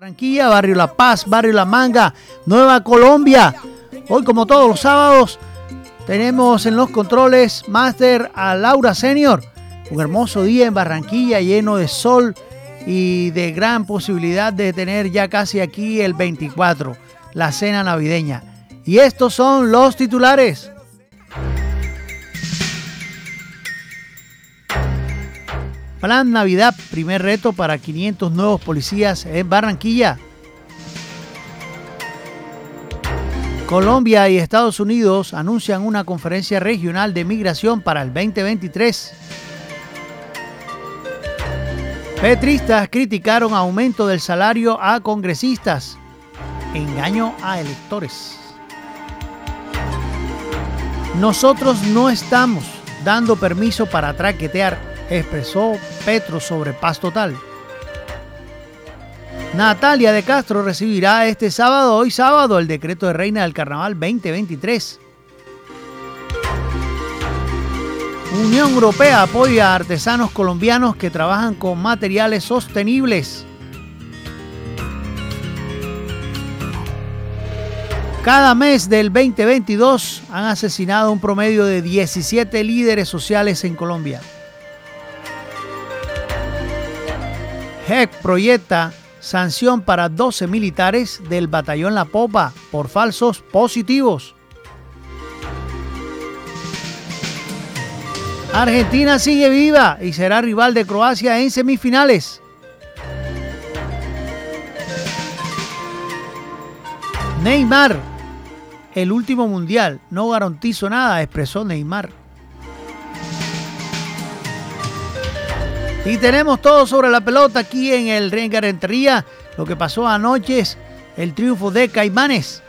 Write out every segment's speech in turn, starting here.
Barranquilla, Barrio La Paz, Barrio La Manga, Nueva Colombia. Hoy, como todos los sábados, tenemos en los controles Master a Laura Senior. Un hermoso día en Barranquilla lleno de sol y de gran posibilidad de tener ya casi aquí el 24, la cena navideña. Y estos son los titulares. Plan Navidad, primer reto para 500 nuevos policías en Barranquilla. Colombia y Estados Unidos anuncian una conferencia regional de migración para el 2023. Petristas criticaron aumento del salario a congresistas. Engaño a electores. Nosotros no estamos dando permiso para traquetear expresó Petro sobre paz total. Natalia de Castro recibirá este sábado, hoy sábado, el decreto de Reina del Carnaval 2023. Unión Europea apoya a artesanos colombianos que trabajan con materiales sostenibles. Cada mes del 2022 han asesinado un promedio de 17 líderes sociales en Colombia. HEC proyecta sanción para 12 militares del batallón La Popa por falsos positivos. Argentina sigue viva y será rival de Croacia en semifinales. Neymar, el último mundial, no garantizo nada, expresó Neymar. Y tenemos todo sobre la pelota aquí en el Rengarentería. Lo que pasó anoche es el triunfo de Caimanes.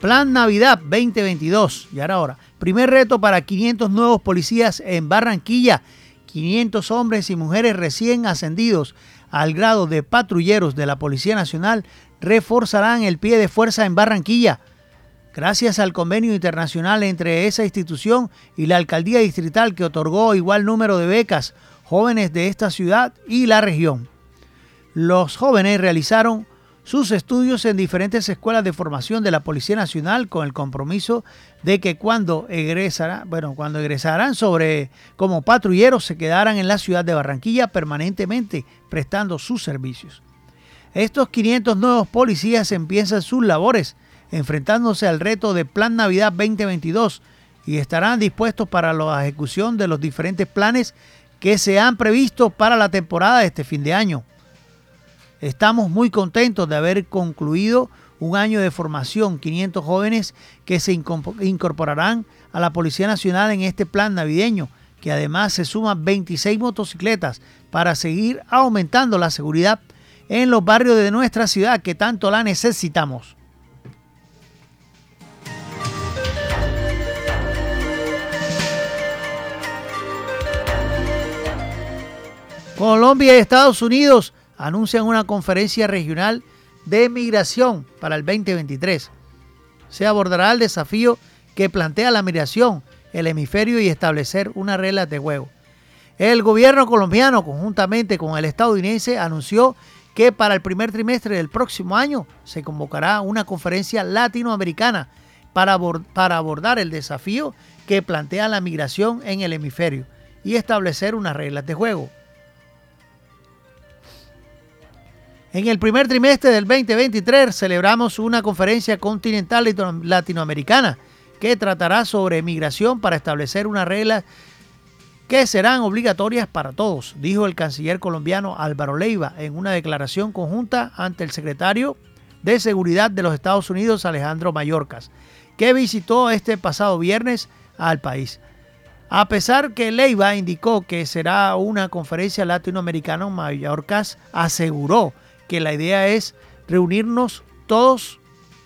Plan Navidad 2022. Y ahora, ahora, primer reto para 500 nuevos policías en Barranquilla. 500 hombres y mujeres recién ascendidos al grado de patrulleros de la Policía Nacional reforzarán el pie de fuerza en Barranquilla gracias al convenio internacional entre esa institución y la alcaldía distrital que otorgó igual número de becas jóvenes de esta ciudad y la región. Los jóvenes realizaron sus estudios en diferentes escuelas de formación de la Policía Nacional con el compromiso de que cuando egresarán, bueno, cuando egresarán sobre como patrulleros se quedaran en la ciudad de Barranquilla permanentemente prestando sus servicios. Estos 500 nuevos policías empiezan sus labores enfrentándose al reto de Plan Navidad 2022 y estarán dispuestos para la ejecución de los diferentes planes que se han previsto para la temporada de este fin de año. Estamos muy contentos de haber concluido un año de formación, 500 jóvenes que se incorporarán a la Policía Nacional en este plan navideño, que además se suman 26 motocicletas para seguir aumentando la seguridad en los barrios de nuestra ciudad que tanto la necesitamos. Colombia y Estados Unidos anuncian una conferencia regional de migración para el 2023. Se abordará el desafío que plantea la migración, el hemisferio y establecer una regla de juego. El gobierno colombiano, conjuntamente con el estadounidense, anunció que para el primer trimestre del próximo año se convocará una conferencia latinoamericana para, para abordar el desafío que plantea la migración en el hemisferio y establecer unas reglas de juego. En el primer trimestre del 2023 celebramos una conferencia continental latinoamericana que tratará sobre migración para establecer unas reglas que serán obligatorias para todos, dijo el canciller colombiano Álvaro Leiva en una declaración conjunta ante el secretario de Seguridad de los Estados Unidos, Alejandro Mayorkas, que visitó este pasado viernes al país. A pesar que Leiva indicó que será una conferencia latinoamericana, Mayorkas aseguró que la idea es reunirnos todos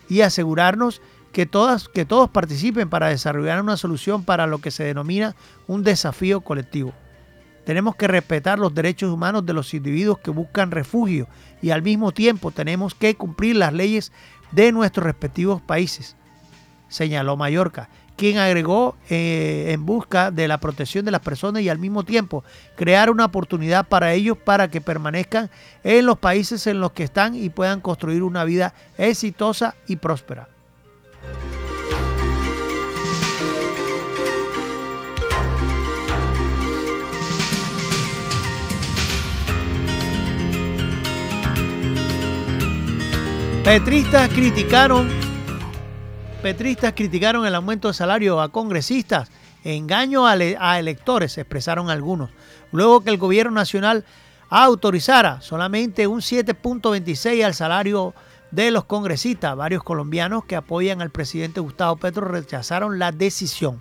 y asegurarnos que, todas, que todos participen para desarrollar una solución para lo que se denomina un desafío colectivo. Tenemos que respetar los derechos humanos de los individuos que buscan refugio y al mismo tiempo tenemos que cumplir las leyes de nuestros respectivos países, señaló Mallorca, quien agregó eh, en busca de la protección de las personas y al mismo tiempo crear una oportunidad para ellos para que permanezcan en los países en los que están y puedan construir una vida exitosa y próspera. Petristas criticaron, petristas criticaron el aumento de salario a congresistas, engaño a, electores, expresaron algunos, luego que el gobierno nacional autorizara solamente un 7.26 al salario de los congresistas. Varios colombianos que apoyan al presidente Gustavo Petro rechazaron la decisión.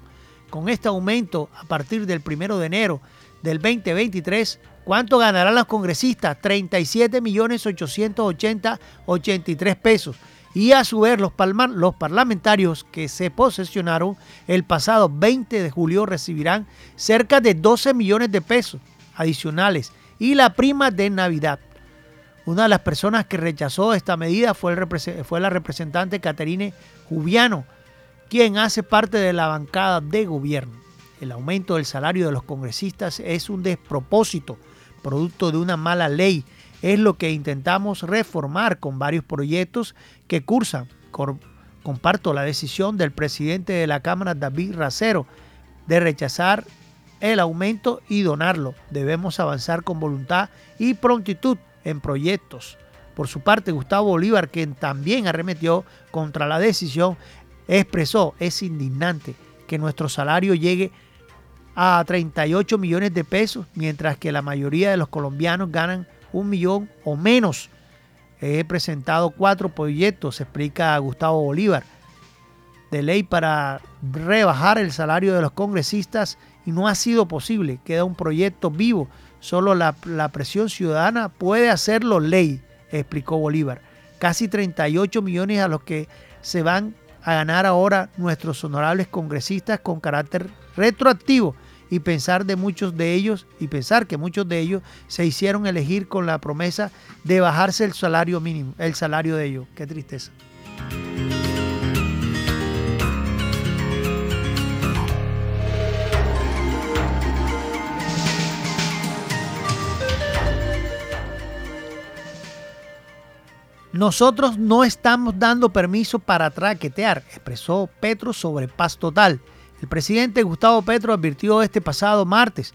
Con este aumento, a partir del 1 de enero del 2023, ¿Cuánto ganarán los congresistas? 37 millones 880 83 pesos. Y a su vez los, parlamentarios que se posesionaron el pasado 20 de julio recibirán cerca de 12 millones de pesos adicionales y la prima de Navidad. Una de las personas que rechazó esta medida fue, fue la representante Caterine Jubiano, quien hace parte de la bancada de gobierno. El aumento del salario de los congresistas es un despropósito producto de una mala ley. Es lo que intentamos reformar con varios proyectos que cursan. Comparto la decisión del presidente de la Cámara, David Racero, de rechazar el aumento y donarlo. Debemos avanzar con voluntad y prontitud en proyectos. Por su parte, Gustavo Bolívar, quien también arremetió contra la decisión, expresó, es indignante que nuestro salario llegue a 38 millones de pesos, mientras que la mayoría de los colombianos ganan un millón o menos. He presentado cuatro proyectos, explica Gustavo Bolívar, de ley para rebajar el salario de los congresistas y no ha sido posible. Queda un proyecto vivo. Solo la, presión ciudadana puede hacerlo ley, explicó Bolívar. Casi 38 millones a los que se van a ganar ahora nuestros honorables congresistas con carácter retroactivo y pensar de muchos de ellos y pensar que muchos de ellos se hicieron elegir con la promesa de bajarse el salario mínimo, el salario de ellos. Qué tristeza. Nosotros no estamos dando permiso para traquetear, expresó Petro sobre paz total. El presidente Gustavo Petro advirtió este pasado martes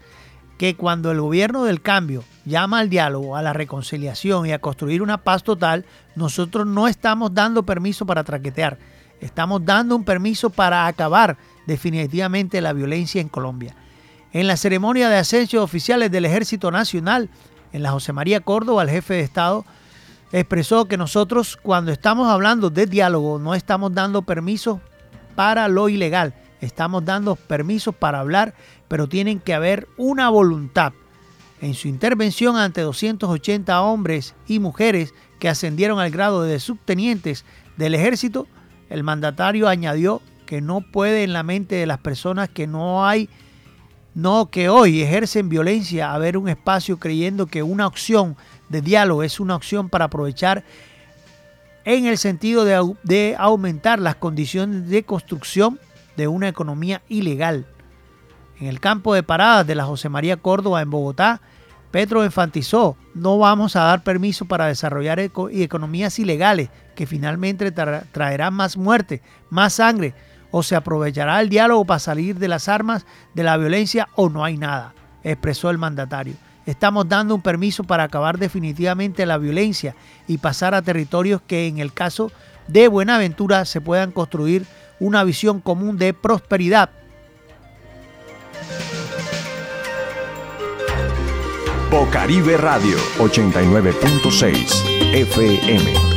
que cuando el gobierno del cambio llama al diálogo, a la reconciliación y a construir una paz total, nosotros no estamos dando permiso para traquetear, estamos dando un permiso para acabar definitivamente la violencia en Colombia. En la ceremonia de ascenso oficiales del Ejército Nacional, en la José María Córdoba, el jefe de Estado, expresó que nosotros cuando estamos hablando de diálogo no estamos dando permiso para lo ilegal, Estamos dando permisos para hablar, pero tienen que haber una voluntad. En su intervención ante 280 hombres y mujeres que ascendieron al grado de subtenientes del ejército, el mandatario añadió que no puede en la mente de las personas que no hay, no que hoy ejercen violencia, haber un espacio creyendo que una opción de diálogo es una opción para aprovechar en el sentido de, de aumentar las condiciones de construcción de una economía ilegal. En el campo de paradas de la José María Córdoba en Bogotá, Petro enfatizó, no vamos a dar permiso para desarrollar economías ilegales que finalmente traerán más muerte, más sangre, o se aprovechará el diálogo para salir de las armas, de la violencia o no hay nada, expresó el mandatario. Estamos dando un permiso para acabar definitivamente la violencia y pasar a territorios que en el caso de Buenaventura se puedan construir una visión común de prosperidad. Bocaribe Radio 89.6 FM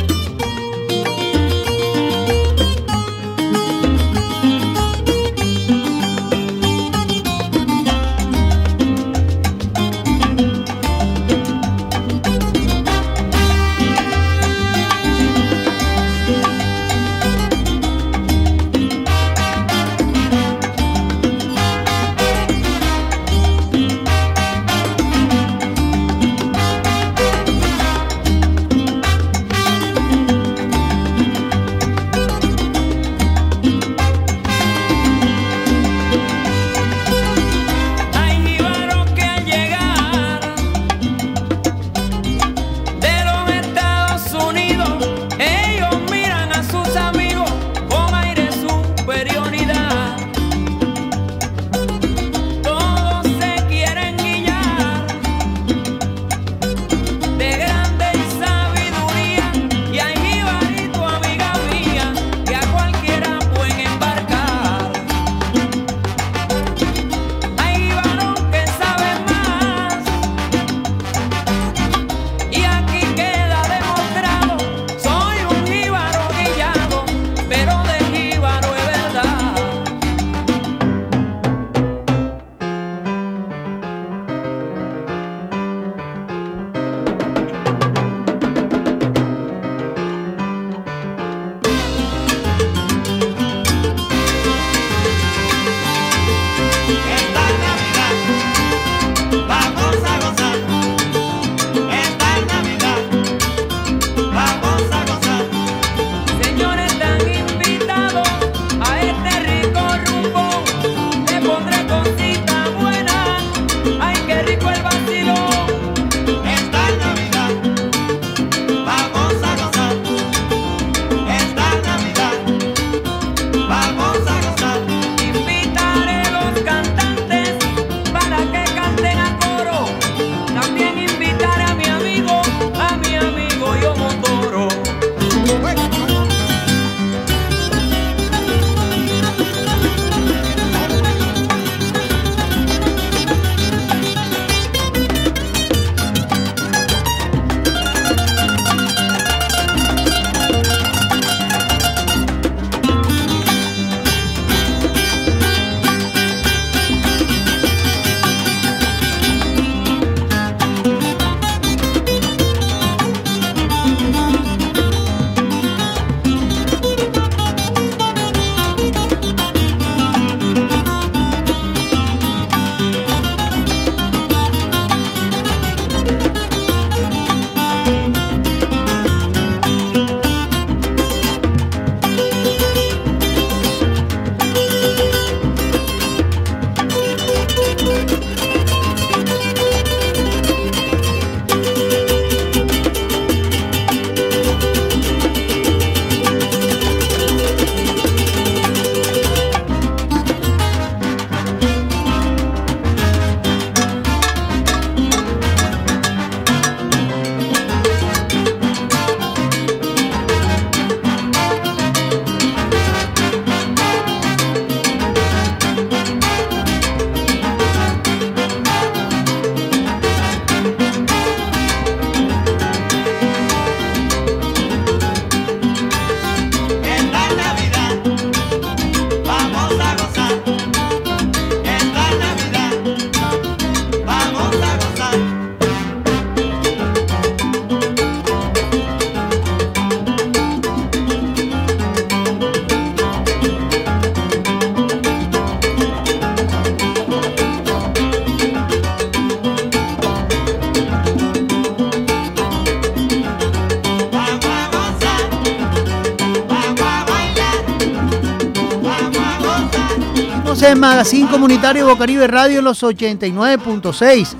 en Magazine Comunitario Bocaribe Radio los 89.6.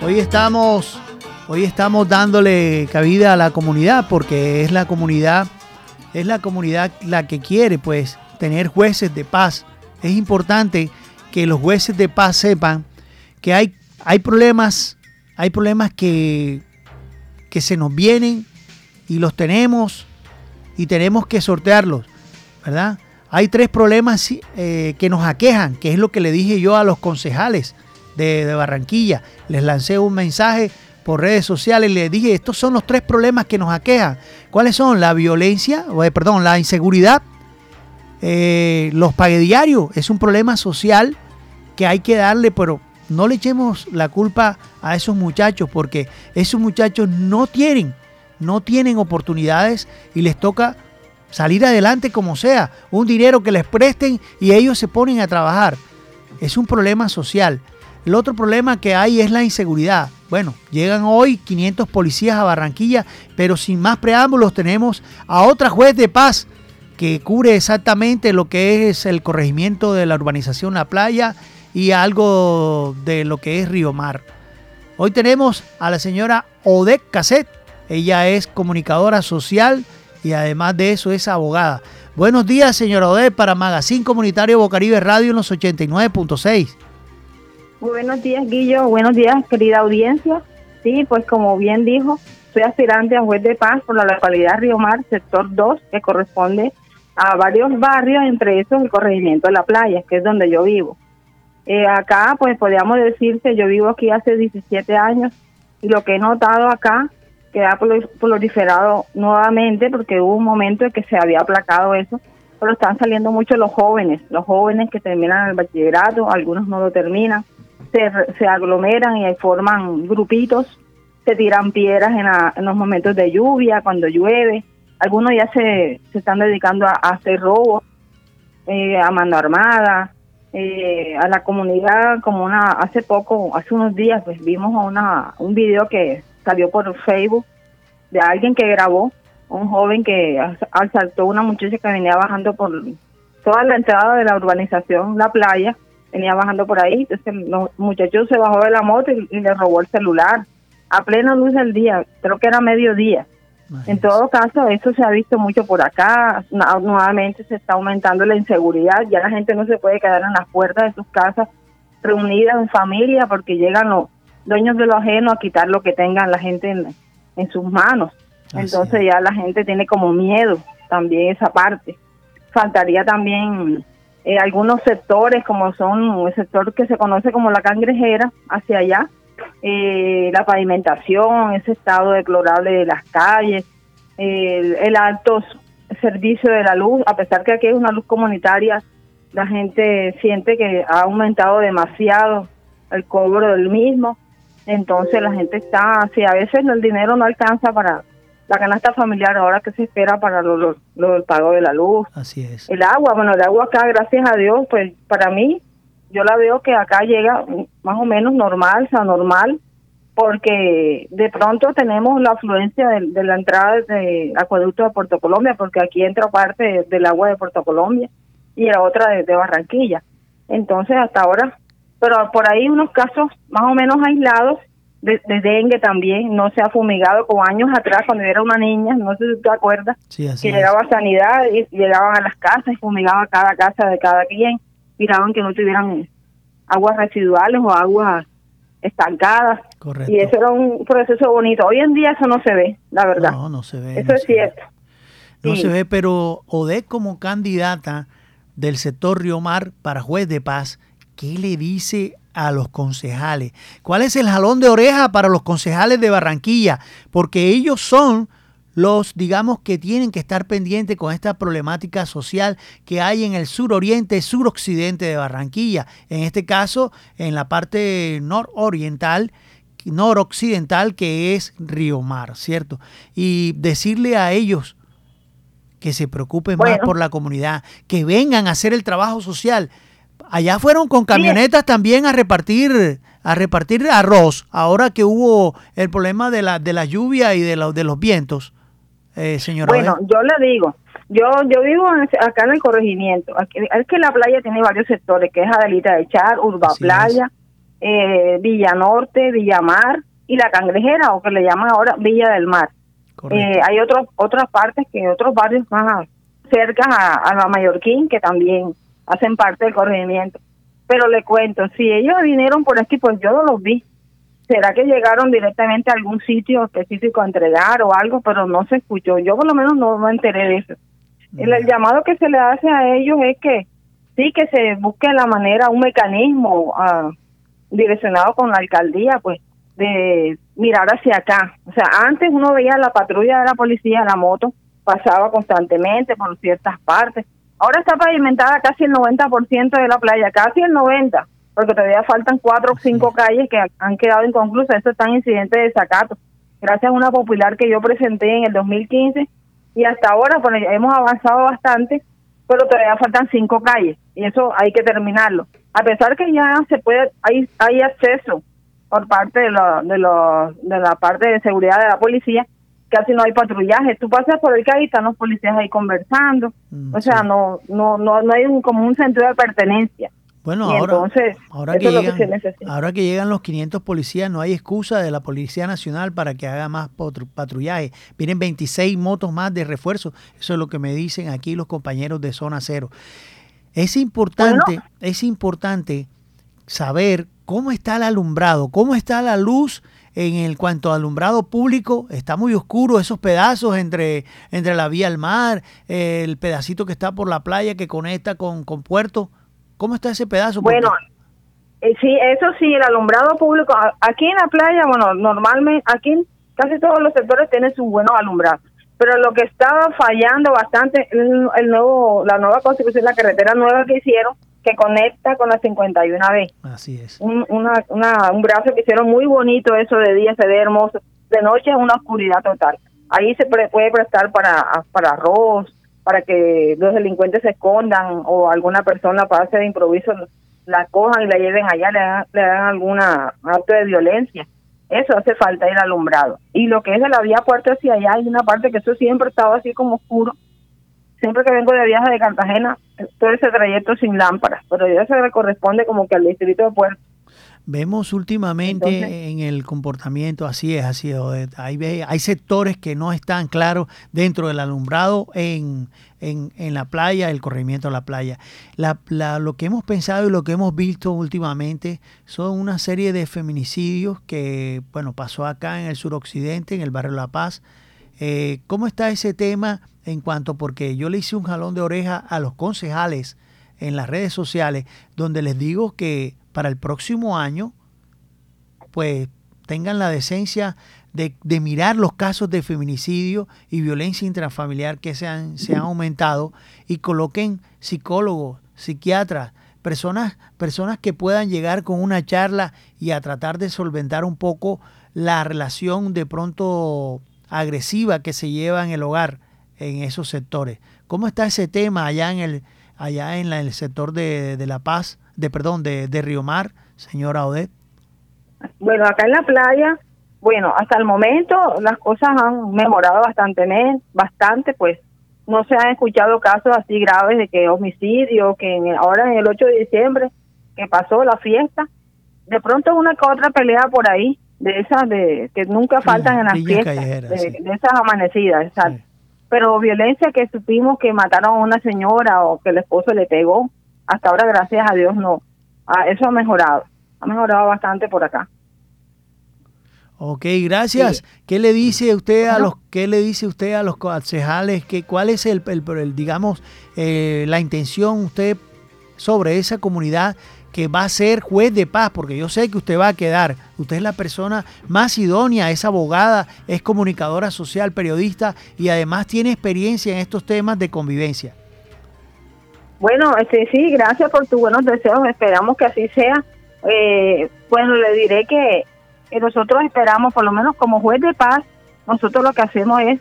Hoy estamos, hoy estamos dándole cabida a la comunidad porque es la comunidad, es la comunidad la que quiere pues tener jueces de paz. Es importante que los jueces de paz sepan que hay, hay problemas, hay problemas que, que se nos vienen y los tenemos y tenemos que sortearlos, ¿verdad? Hay tres problemas eh, que nos aquejan, que es lo que le dije yo a los concejales de, Barranquilla. Les lancé un mensaje por redes sociales y les dije, estos son los tres problemas que nos aquejan. ¿Cuáles son? La violencia, eh, perdón, la inseguridad, eh, los diarios. es un problema social que hay que darle, pero no le echemos la culpa a esos muchachos porque esos muchachos no tienen, no tienen oportunidades y les toca salir adelante como sea, un dinero que les presten y ellos se ponen a trabajar. Es un problema social. El otro problema que hay es la inseguridad. Bueno, llegan hoy 500 policías a Barranquilla, pero sin más preámbulos tenemos a otra juez de paz que cubre exactamente lo que es el corregimiento de la urbanización La Playa y algo de lo que es Río Mar. Hoy tenemos a la señora Odette Caset. Ella es comunicadora social y además de eso es abogada. Buenos días, señora Ode, para Magazine Comunitario Bocaribe Radio en los 89.6. Buenos días, Guillo. Buenos días, querida audiencia. Sí, pues como bien dijo, soy aspirante a juez de paz por la localidad Río Mar, sector 2, que corresponde a varios barrios, entre esos el corregimiento de la playa, que es donde yo vivo. Eh, acá, pues podríamos decir que yo vivo aquí hace 17 años y lo que he notado acá que ha proliferado nuevamente porque hubo un momento en que se había aplacado eso, pero están saliendo mucho los jóvenes, los jóvenes que terminan el bachillerato, algunos no lo terminan, se, se aglomeran y forman grupitos, se tiran piedras en, los momentos de lluvia, cuando llueve, algunos ya se, se están dedicando a, hacer robos, eh, a mano armada, eh, a la comunidad como una hace poco hace unos días pues vimos una un video que salió por Facebook de alguien que grabó, un joven que asaltó a una muchacha que venía bajando por toda la entrada de la urbanización, la playa, venía bajando por ahí, entonces el muchacho se bajó de la moto y, le robó el celular a plena luz del día, creo que era mediodía. En todo caso, eso se ha visto mucho por acá. Nuevamente se está aumentando la inseguridad. Ya la gente no se puede quedar en las puertas de sus casas reunidas en familia porque llegan los, dueños de lo ajeno a quitar lo que tengan la gente en, sus manos. Entonces ya la gente tiene como miedo también esa parte. Faltaría también eh, algunos sectores como son el sector que se conoce como la cangrejera hacia allá, eh, la pavimentación, ese estado deplorable de las calles, el, el alto servicio de la luz, a pesar que aquí es una luz comunitaria, la gente siente que ha aumentado demasiado el cobro del mismo entonces la gente está, si a veces el dinero no alcanza para la canasta familiar ahora que se espera para lo, el pago de la luz. Así es. El agua, bueno, el agua acá, gracias a Dios, pues para mí, yo la veo que acá llega más o menos normal, o sea, normal, porque de pronto tenemos la afluencia de, la entrada del acueducto de Puerto Colombia, porque aquí entra parte del agua de Puerto Colombia y la otra de Barranquilla. Entonces, hasta ahora pero por ahí unos casos más o menos aislados de, dengue también, no se ha fumigado como años atrás cuando era una niña, no sé si te acuerdas, que llegaba a sanidad y llegaban a las casas y fumigaba cada casa de cada quien, miraban que no tuvieran aguas residuales o aguas estancadas. Y eso era un proceso bonito. Hoy en día eso no se ve, la verdad. No, no se ve. Eso es cierto. No se ve, pero Odette como candidata del sector Río Mar para juez de paz ¿qué le dice a los concejales? ¿Cuál es el jalón de oreja para los concejales de Barranquilla? Porque ellos son los, digamos, que tienen que estar pendientes con esta problemática social que hay en el suroriente, suroccidente de Barranquilla. En este caso, en la parte nororiental, noroccidental, que es Río Mar, ¿cierto? Y decirle a ellos que se preocupen más por la comunidad, que vengan a hacer el trabajo social. Allá fueron con camionetas también a repartir a repartir arroz, ahora que hubo el problema de la, de la lluvia y de, de los vientos. eh, señora? Bueno, yo le digo, yo yo vivo acá en el corregimiento. es que la playa tiene varios sectores, que es Adelita de Char, Urba Playa, eh, Villa Norte, Villa Mar y La Cangrejera, o que le llaman ahora Villa del Mar. Eh, hay otros otras partes que otros barrios más cerca a, la Mallorquín que también hacen parte del corregimiento. Pero le cuento, si ellos vinieron por aquí, pues yo no los vi. ¿Será que llegaron directamente a algún sitio específico a entregar o algo? Pero no se escuchó. Yo por lo menos no me enteré de eso. El, llamado que se le hace a ellos es que sí, que se busque la manera, un mecanismo ah, direccionado con la alcaldía, pues, de mirar hacia acá. O sea, antes uno veía la patrulla de la policía, la moto, pasaba constantemente por ciertas partes. Ahora está pavimentada casi el 90% de la playa, casi el 90%, porque todavía faltan cuatro o cinco calles que han quedado inconclusas. Eso está en incidente de desacato. Gracias a una popular que yo presenté en el 2015 y hasta ahora hemos avanzado bastante, pero todavía faltan cinco calles y eso hay que terminarlo. A pesar que ya se puede, hay, hay acceso por parte de, lo, de, lo, de la parte de seguridad de la policía, casi no hay patrullaje. Tú pasas por el calle y están los policías ahí conversando. Mm, o sea, no, no, no, no hay un, como un sentido de pertenencia. Bueno, ahora, ahora, que llegan, ahora que llegan los 500 policías, no hay excusa de la Policía Nacional para que haga más patrullaje. Vienen 26 motos más de refuerzo. Eso es lo que me dicen aquí los compañeros de Zona Cero. Es importante, es importante saber cómo está el alumbrado, cómo está la luz en el cuanto a alumbrado público. Está muy oscuro esos pedazos entre, entre la vía al mar, el pedacito que está por la playa que conecta con, con Puerto ¿Cómo está ese pedazo? Bueno, eh, sí, eso sí, el alumbrado público. Aquí en la playa, bueno, normalmente, aquí casi todos los sectores tienen sus buenos alumbrados. Pero lo que estaba fallando bastante el, nuevo, la nueva constitución, la carretera nueva que hicieron, que conecta con la 51B. Así es. Un, una, un brazo que hicieron muy bonito, eso de día se ve hermoso, de noche es una oscuridad total. Ahí se puede prestar para, para arroz, para que los delincuentes se escondan o alguna persona pase de improviso la cojan y la lleven allá, le hagan, le hagan alguna acto de violencia. Eso hace falta ir alumbrado. Y lo que es de la vía puerta hacia allá, hay una parte que eso siempre estaba así como oscuro. Siempre que vengo de viaje de Cartagena, todo ese trayecto sin lámparas, pero ya se le corresponde como que al distrito de Puerto. Vemos últimamente en el comportamiento, así es, así es, hay, hay sectores que no están claros dentro del alumbrado en, en, la playa, el corrimiento de la playa. La, lo que hemos pensado y lo que hemos visto últimamente son una serie de feminicidios que, bueno, pasó acá en el suroccidente, en el barrio La Paz. Eh, ¿Cómo está ese tema en cuanto, porque yo le hice un jalón de oreja a los concejales en las redes sociales, donde les digo que para el próximo año, pues tengan la decencia de, mirar los casos de feminicidio y violencia intrafamiliar que se han, se han aumentado y coloquen psicólogos, psiquiatras, personas, personas que puedan llegar con una charla y a tratar de solventar un poco la relación de pronto agresiva que se lleva en el hogar en esos sectores. ¿Cómo está ese tema allá en el, allá en, el sector de, de La Paz? de perdón, de, de Río Mar, señora Odette? Bueno, acá en la playa, bueno, hasta el momento las cosas han mejorado bastante, bastante, pues no se han escuchado casos así graves de que homicidio, que ahora en el 8 de diciembre que pasó la fiesta, de pronto una que otra pelea por ahí, de esas de que nunca faltan en las fiestas, de, esas amanecidas, Pero violencia que supimos que mataron a una señora o que el esposo le pegó, hasta ahora gracias a Dios no. Ah, eso ha mejorado, ha mejorado bastante por acá. Ok, gracias. ¿Qué le dice usted a los qué le dice usted a los concejales que cuál es el, el, digamos eh, la intención usted sobre esa comunidad que va a ser juez de paz, porque yo sé que usted va a quedar. Usted es la persona más idónea, es abogada, es comunicadora social, periodista y además tiene experiencia en estos temas de convivencia. Bueno, este, sí, gracias por tus buenos deseos. Esperamos que así sea. Eh, bueno, le diré que, nosotros esperamos, por lo menos como juez de paz, nosotros lo que hacemos es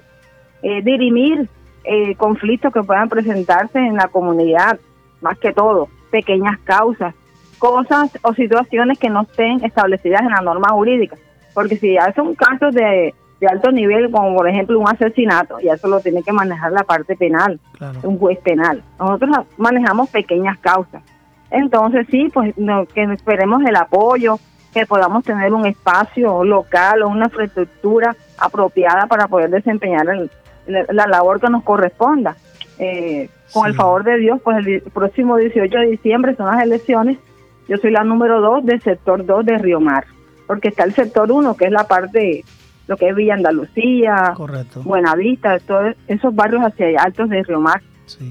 eh, dirimir eh, conflictos que puedan presentarse en la comunidad, más que todo, pequeñas causas, cosas o situaciones que no estén establecidas en la norma jurídica. Porque si ya son casos de, de alto nivel, como por ejemplo un asesinato, y eso lo tiene que manejar la parte penal, un juez penal. Nosotros manejamos pequeñas causas. Entonces sí, pues que esperemos el apoyo, que podamos tener un espacio local o una infraestructura apropiada para poder desempeñar la labor que nos corresponda. Eh, con el favor de Dios, pues el próximo 18 de diciembre son las elecciones. Yo soy la número 2 del sector 2 de Río Mar, porque está el sector 1, que es la parte, lo que es Villa Andalucía, Buenavista, todos esos barrios hacia altos de Río Mar.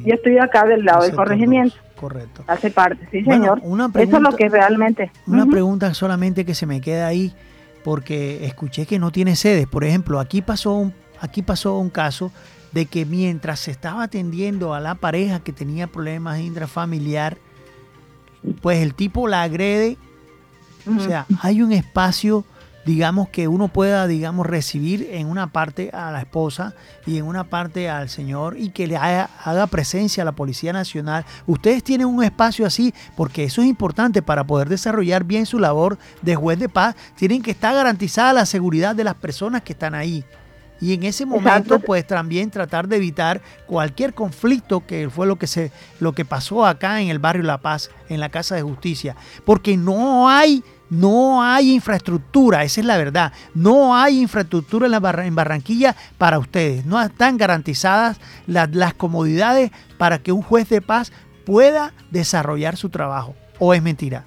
Yo estoy acá del lado del corregimiento. Correcto. Hace parte, sí, señor. Eso es lo que realmente. Una pregunta solamente que se me queda ahí, porque escuché que no tiene sedes. Por ejemplo, aquí pasó un, aquí pasó un caso de que mientras se estaba atendiendo a la pareja que tenía problemas intrafamiliar, pues el tipo la agrede. O sea, hay un espacio digamos, que uno pueda, digamos, recibir en una parte a la esposa y en una parte al señor y que le haga, presencia a la Policía Nacional. Ustedes tienen un espacio así porque eso es importante para poder desarrollar bien su labor de juez de paz. Tienen que estar garantizada la seguridad de las personas que están ahí. Y en ese momento, pues también tratar de evitar cualquier conflicto que fue lo que se, lo que pasó acá en el barrio La Paz, en la Casa de Justicia. Porque no hay no hay infraestructura, esa es la verdad. No hay infraestructura en, la en Barranquilla para ustedes. No están garantizadas las comodidades para que un juez de paz pueda desarrollar su trabajo. ¿O es mentira?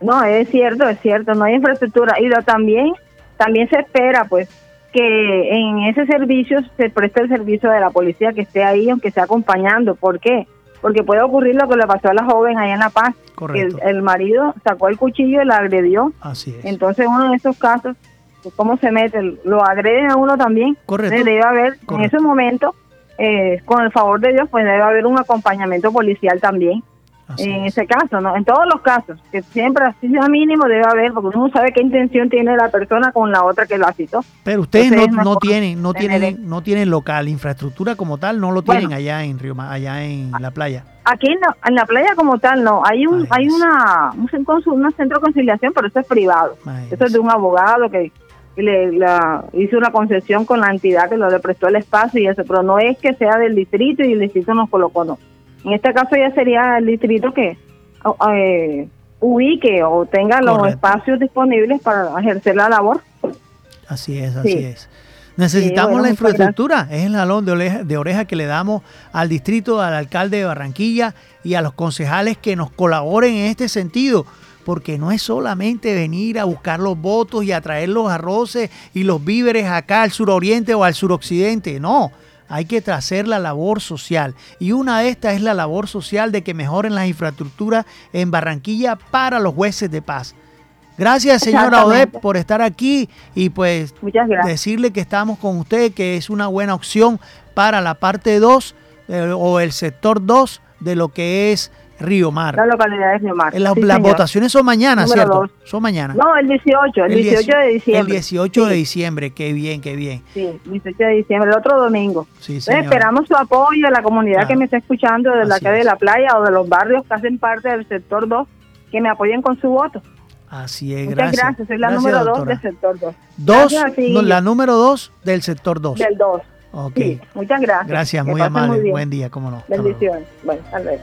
No, es cierto, es cierto. No hay infraestructura. Y también, también se espera, pues, que en ese servicio se preste el servicio de la policía que esté ahí, aunque esté acompañando. ¿Por qué? porque puede ocurrir lo que le pasó a la joven allá en La Paz, que el, marido sacó el cuchillo y la agredió. Así es. Entonces, uno de esos casos, pues, ¿cómo se mete? Lo agreden a uno también. Correcto. Debe haber, en ese momento, eh, con el favor de Dios, pues debe haber un acompañamiento policial también en ese caso, ¿no? En todos los casos, que siempre así sea mínimo debe haber, porque uno sabe qué intención tiene la persona con la otra que lo citó. Pero ustedes no, tienen, no tienen, no tienen local, infraestructura como tal, no lo tienen allá en Río, allá en la playa. Aquí en la, playa como tal no, hay un, hay una, un, centro de conciliación, pero eso es privado. Eso es de un abogado que le hizo una concesión con la entidad que lo le prestó el espacio y eso, pero no es que sea del distrito y el distrito nos colocó, no en este caso ya sería el distrito que eh, ubique o tenga los espacios disponibles para ejercer la labor. Así es, así es. Necesitamos la infraestructura, es el jalón de oreja, de oreja que le damos al distrito, al alcalde de Barranquilla y a los concejales que nos colaboren en este sentido, porque no es solamente venir a buscar los votos y a traer los arroces y los víveres acá al suroriente o al suroccidente, no, hay que hacer la labor social. Y una de estas es la labor social de que mejoren las infraestructuras en Barranquilla para los jueces de paz. Gracias, señora Odep, por estar aquí y pues decirle que estamos con usted, que es una buena opción para la parte 2 eh, o el sector 2 de lo que es Río Mar. La localidad de Río Mar. las votaciones son mañana, ¿cierto? Son mañana. No, el 18, el, 18 de diciembre. El 18 de diciembre, qué bien, qué bien. Sí, el 18 de diciembre, el otro domingo. Sí, esperamos su apoyo de la comunidad que me está escuchando de la calle de la playa o de los barrios que hacen parte del sector 2, que me apoyen con su voto. Así es, Muchas gracias. gracias. Soy la número 2 del sector 2. Dos, la número 2 del sector 2. Del 2. Ok. muchas gracias. Gracias, muy amable. Buen día, cómo no. Bendiciones. Bueno, hasta luego.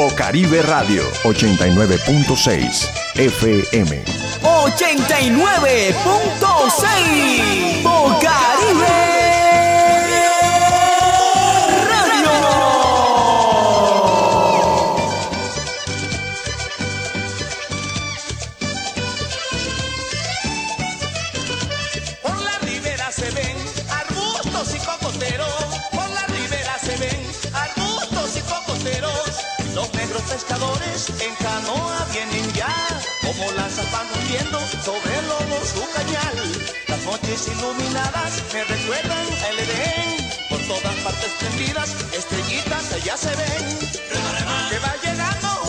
Bocaribe Radio 89.6 FM. 89.6 Bocaribe. Hundiendo sobre el lobo su cañal. Las noches iluminadas me recuerdan el Edén, por todas partes prendidas, estrellitas allá se ven. Que va llegando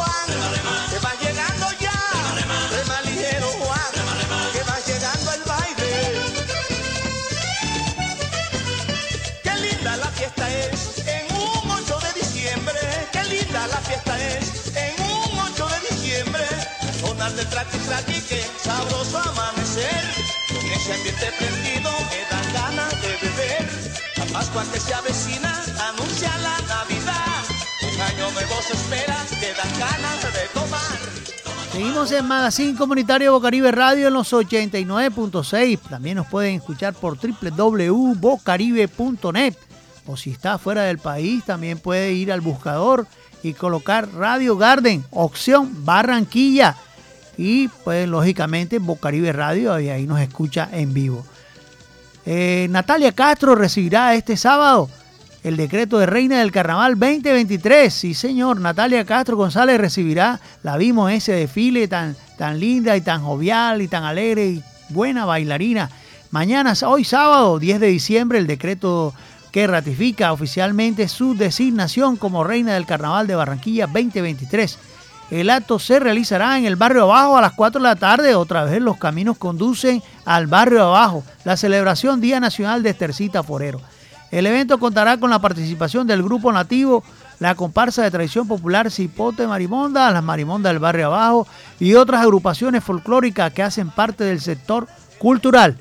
Que se avecina anuncia la Navidad. Un año nuevo espera, que dan ganas de tomar. Seguimos en Magazine Comunitario Bocaribe Radio en los 89.6. También nos pueden escuchar por www.bocaribe.net. O si está fuera del país, también puede ir al buscador y colocar Radio Garden, opción Barranquilla. Y pues lógicamente Bocaribe Radio y ahí nos escucha en vivo. Eh, Natalia Castro recibirá este sábado el decreto de Reina del Carnaval 2023. Sí, señor, Natalia Castro González recibirá, la vimos ese desfile tan, tan linda y tan jovial y tan alegre y buena bailarina. Mañana, hoy sábado 10 de diciembre, el decreto que ratifica oficialmente su designación como Reina del Carnaval de Barranquilla 2023. El acto se realizará en el barrio abajo a las 4 de la tarde. Otra vez los caminos conducen al barrio abajo. La celebración Día Nacional de Estercita Forero. El evento contará con la participación del grupo nativo, la comparsa de tradición popular Cipote Marimonda, las Marimondas del Barrio Abajo y otras agrupaciones folclóricas que hacen parte del sector cultural.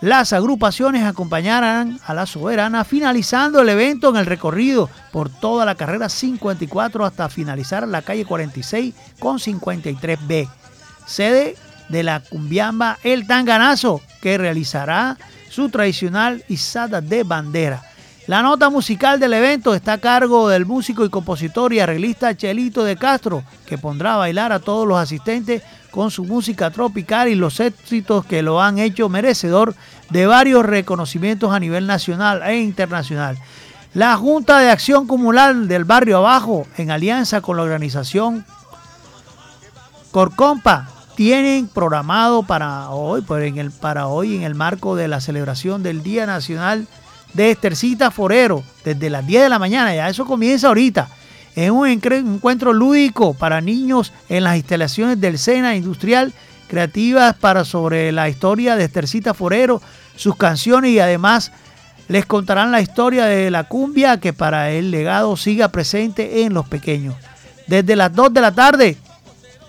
Las agrupaciones acompañarán a la soberana finalizando el evento en el recorrido por toda la carrera 54 hasta finalizar la calle 46 con 53B. Sede de la cumbiamba El Tanganazo que realizará su tradicional izada de bandera. La nota musical del evento está a cargo del músico y compositor y arreglista Chelito de Castro, que pondrá a bailar a todos los asistentes con su música tropical y los éxitos que lo han hecho merecedor de varios reconocimientos a nivel nacional e internacional. La Junta de Acción Comunal del Barrio Abajo, en alianza con la organización Corcompa, tienen programado para hoy, en el, para hoy en el marco de la celebración del Día Nacional de Estercita Forero, desde las 10 de la mañana, ya eso comienza ahorita, en un encuentro lúdico para niños en las instalaciones del Sena Industrial, creativas para sobre la historia de Estercita Forero, sus canciones y además les contarán la historia de la cumbia que para el legado siga presente en los pequeños. Desde las 2 de la tarde,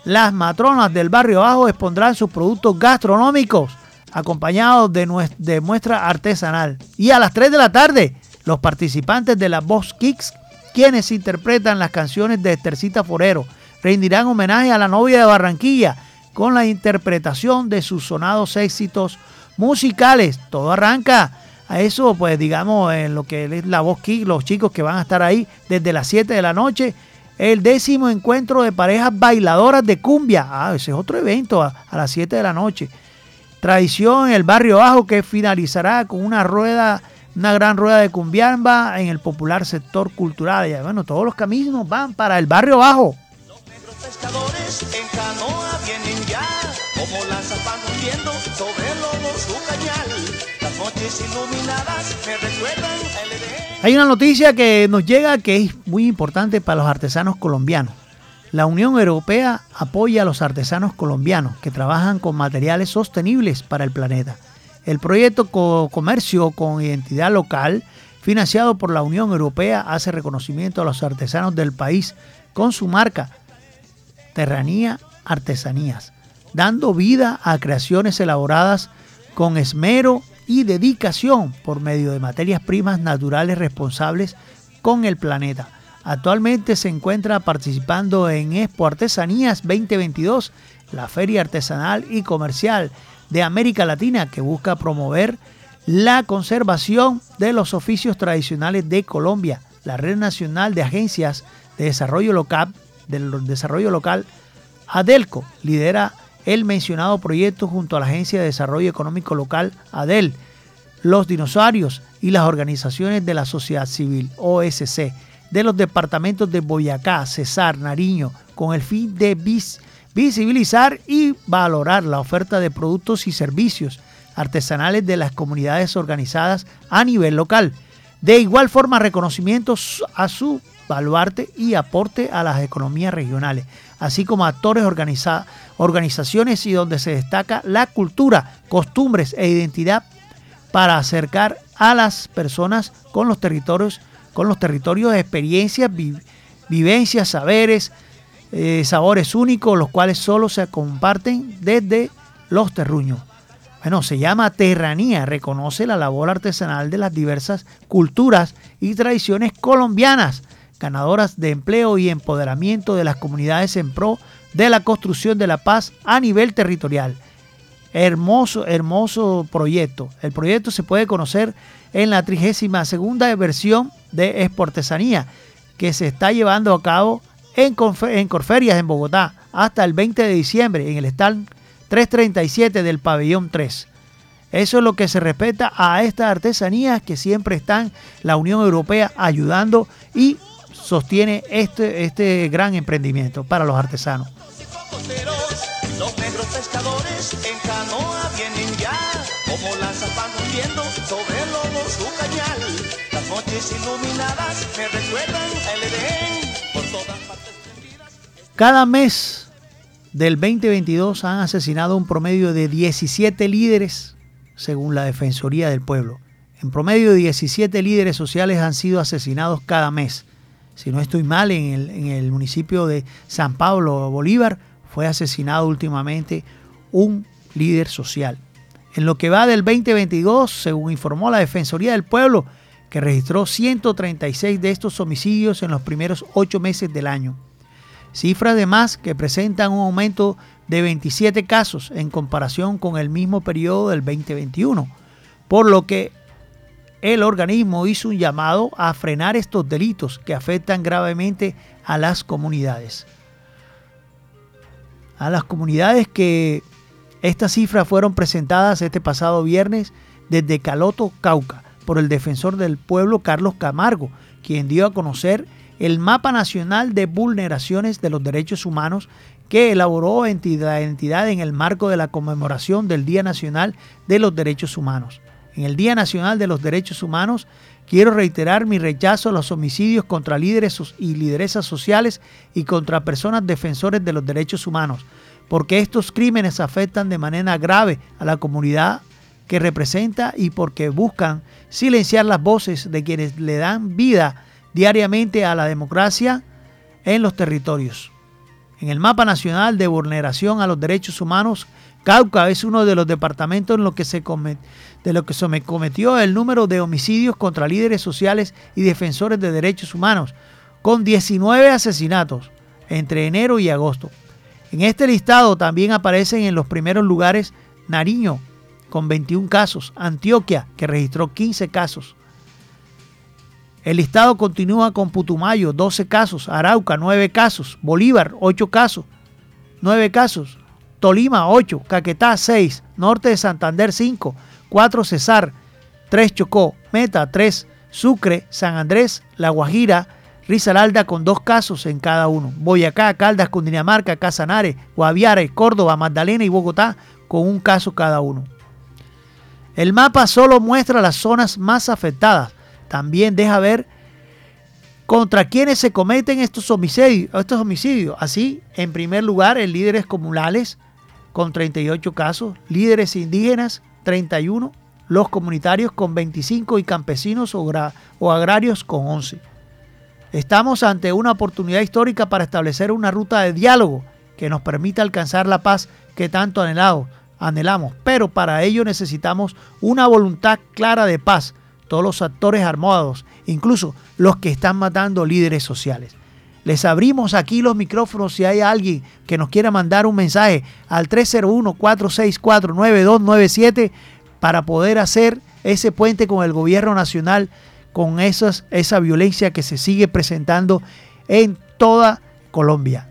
las matronas del barrio abajo expondrán sus productos gastronómicos acompañados de, de muestra artesanal. Y a las 3 de la tarde, los participantes de la Voz Kicks, quienes interpretan las canciones de Estercita Forero, rendirán homenaje a la novia de Barranquilla con la interpretación de sus sonados éxitos musicales. Todo arranca a eso, pues digamos, en lo que es la Voz Kicks, los chicos que van a estar ahí desde las 7 de la noche el décimo encuentro de parejas bailadoras de cumbia. Ah, ese es otro evento a, a las 7 de la noche. Tradición en el barrio bajo que finalizará con una rueda, una gran rueda de cumbiamba en el popular sector cultural. Y bueno, todos los caminos van para el barrio bajo. Los negros pescadores en canoa vienen ya, como lanzas van hundiendo sobre el lomo su cañal. Las noches iluminadas me recuerdan el Edén. Hay una noticia que nos llega que es muy importante para los artesanos colombianos. La Unión Europea apoya a los artesanos colombianos que trabajan con materiales sostenibles para el planeta. El proyecto Co- Comercio con Identidad Local, financiado por la Unión Europea, hace reconocimiento a los artesanos del país con su marca Terranía Artesanías, dando vida a creaciones elaboradas con esmero y dedicación por medio de materias primas naturales responsables con el planeta. Actualmente se encuentra participando en Expo Artesanías 2022, la feria artesanal y comercial de América Latina que busca promover la conservación de los oficios tradicionales de Colombia. La Red Nacional de Agencias de Desarrollo Local, del Desarrollo Local, ADELCO, lidera el mencionado proyecto junto a la Agencia de Desarrollo Económico Local, ADEL, los dinosaurios y las organizaciones de la sociedad civil, OSC, de los departamentos de Boyacá, Cesar, Nariño, con el fin de y valorar la oferta de productos y servicios artesanales de las comunidades organizadas a nivel local. De igual forma, reconocimientos a su baluarte y aporte a las economías regionales, así como actores, organizaciones y donde se destaca la cultura, costumbres e identidad para acercar a las personas con los territorios, con los territorios de experiencias, vivencias, saberes, eh, sabores únicos, los cuales solo se comparten desde los terruños. Bueno, se llama Terranía, reconoce la labor artesanal de las diversas culturas y tradiciones colombianas, ganadoras de empleo y empoderamiento de las comunidades en pro de la construcción de la paz a nivel territorial. Hermoso, hermoso proyecto. El proyecto se puede conocer en la 32 versión de Exportesanía que se está llevando a cabo en, en Corferias en Bogotá hasta el 20 de diciembre en el stand 337 del pabellón 3. Eso es lo que se respeta a estas artesanías que siempre están la Unión Europea ayudando y sostiene este, este gran emprendimiento para los artesanos. Las noches iluminadas me recuerdan el Edén, Cada mes del 2022 han asesinado un promedio de 17 líderes, según la Defensoría del Pueblo. En promedio, 17 líderes sociales han sido asesinados cada mes. Si no estoy mal, en el, municipio de San Pablo, Bolívar, fue asesinado últimamente un líder social. En lo que va del 2022, según informó la Defensoría del Pueblo, que registró 136 de estos homicidios en los primeros ocho meses del año. Cifras además que presentan un aumento de 27 casos en comparación con el mismo periodo del 2021, por lo que el organismo hizo un llamado a frenar estos delitos que afectan gravemente a las comunidades. A las comunidades que estas cifras fueron presentadas este pasado viernes desde Caloto, Cauca, por el defensor del pueblo Carlos Camargo, quien dio a conocer el Mapa Nacional de Vulneraciones de los Derechos Humanos que elaboró entidad, entidad en el marco de la conmemoración del Día Nacional de los Derechos Humanos. En el Día Nacional de los Derechos Humanos quiero reiterar mi rechazo a los homicidios contra líderes y lideresas sociales y contra personas defensores de los derechos humanos, porque estos crímenes afectan de manera grave a la comunidad que representa y porque buscan silenciar las voces de quienes le dan vida diariamente a la democracia en los territorios. En el mapa nacional de vulneración a los derechos humanos, Cauca es uno de los departamentos en lo que se de lo que se me cometió el número de homicidios contra líderes sociales y defensores de derechos humanos, con 19 asesinatos entre enero y agosto. En este listado también aparecen en los primeros lugares Nariño, con 21 casos, Antioquia, que registró 15 casos, el listado continúa con Putumayo, 12 casos, Arauca, 9 casos, Bolívar, 8 casos, 9 casos, Tolima, 8, Caquetá, 6, Norte de Santander, 5, 4 Cesar, 3 Chocó, Meta, 3, Sucre, San Andrés, La Guajira, Risaralda con 2 casos en cada uno, Boyacá, Caldas, Cundinamarca, Casanare, Guaviare, Córdoba, Magdalena y Bogotá con un caso cada uno. El mapa solo muestra las zonas más afectadas, también deja ver contra quienes se cometen estos homicidios, estos homicidios. Así, en primer lugar, en líderes comunales con 38 casos, líderes indígenas 31, los comunitarios con 25 y campesinos o, o agrarios con 11. Estamos ante una oportunidad histórica para establecer una ruta de diálogo que nos permita alcanzar la paz que tanto anhelamos, pero para ello necesitamos una voluntad clara de paz, todos los actores armados, incluso los que están matando líderes sociales. Les abrimos aquí los micrófonos si hay alguien que nos quiera mandar un mensaje al 301-464-9297 para poder hacer ese puente con el gobierno nacional, con esa violencia que se sigue presentando en toda Colombia.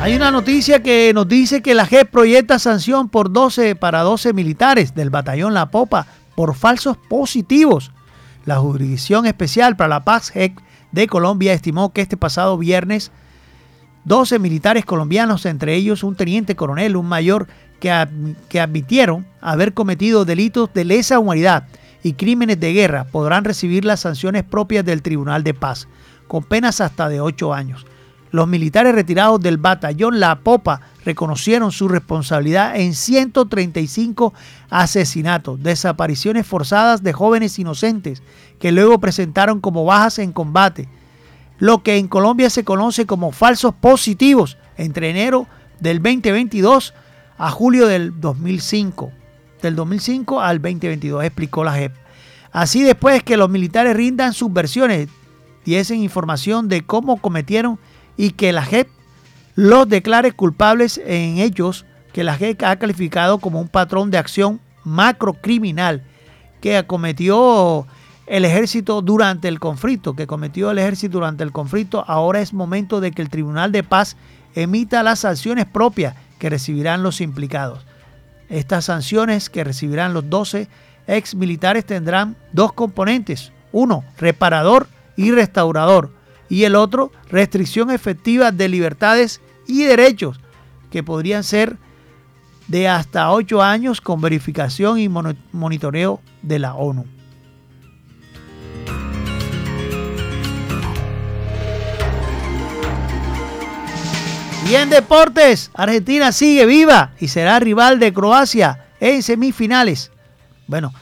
Hay una noticia que nos dice que la JEP proyecta sanción por 12 para 12 militares del batallón La Popa por falsos positivos. La Jurisdicción Especial para la Paz JEP de Colombia estimó que este pasado viernes 12 militares colombianos, entre ellos un teniente coronel, un mayor, que, que admitieron haber cometido delitos de lesa humanidad y crímenes de guerra, podrán recibir las sanciones propias del Tribunal de Paz, con penas hasta de 8 años. Los militares retirados del batallón La Popa reconocieron su responsabilidad en 135 asesinatos, desapariciones forzadas de jóvenes inocentes que luego presentaron como bajas en combate, lo que en Colombia se conoce como falsos positivos entre enero del 2022 a julio del 2005, del 2005 al 2022, explicó la JEP. Así después que los militares rindan sus versiones, diesen información de cómo cometieron y que la JEP los declare culpables en ellos que la JEP ha calificado como un patrón de acción macrocriminal que acometió el ejército durante el conflicto, que cometió el ejército durante el conflicto, ahora es momento de que el Tribunal de Paz emita las sanciones propias que recibirán los implicados. Estas sanciones que recibirán los 12 ex militares tendrán dos componentes, uno, reparador y restaurador, y el otro, restricción efectiva de libertades y derechos, que podrían ser de hasta ocho años con verificación y monitoreo de la ONU. Y en deportes, Argentina sigue viva y será rival de Croacia en semifinales. Bueno,